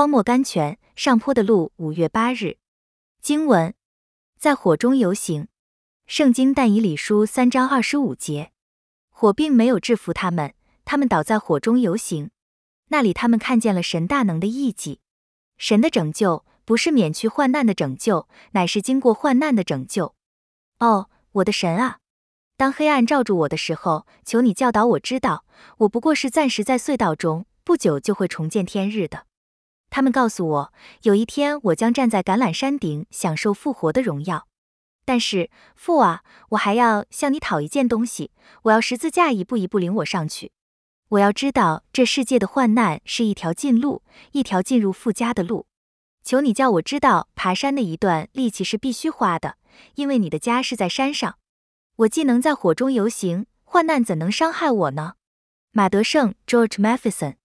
荒漠甘泉，上坡的路。五月八日，经文在火中游行。圣经但以理书三章二十五节，火并没有制服他们，他们倒在火中游行。那里他们看见了神大能的艺迹。神的拯救不是免去患难的拯救，乃是经过患难的拯救。哦，我的神啊！当黑暗罩住我的时候，求你教导我知道，我不过是暂时在隧道中，不久就会重见天日的。他们告诉我，有一天我将站在橄榄山顶，享受复活的荣耀。但是父啊，我还要向你讨一件东西，我要十字架一步一步领我上去。我要知道这世界的患难是一条近路，一条进入富家的路。求你叫我知道，爬山的一段力气是必须花的，因为你的家是在山上。我既能在火中游行，患难怎能伤害我呢？马德胜 （George Matheson）。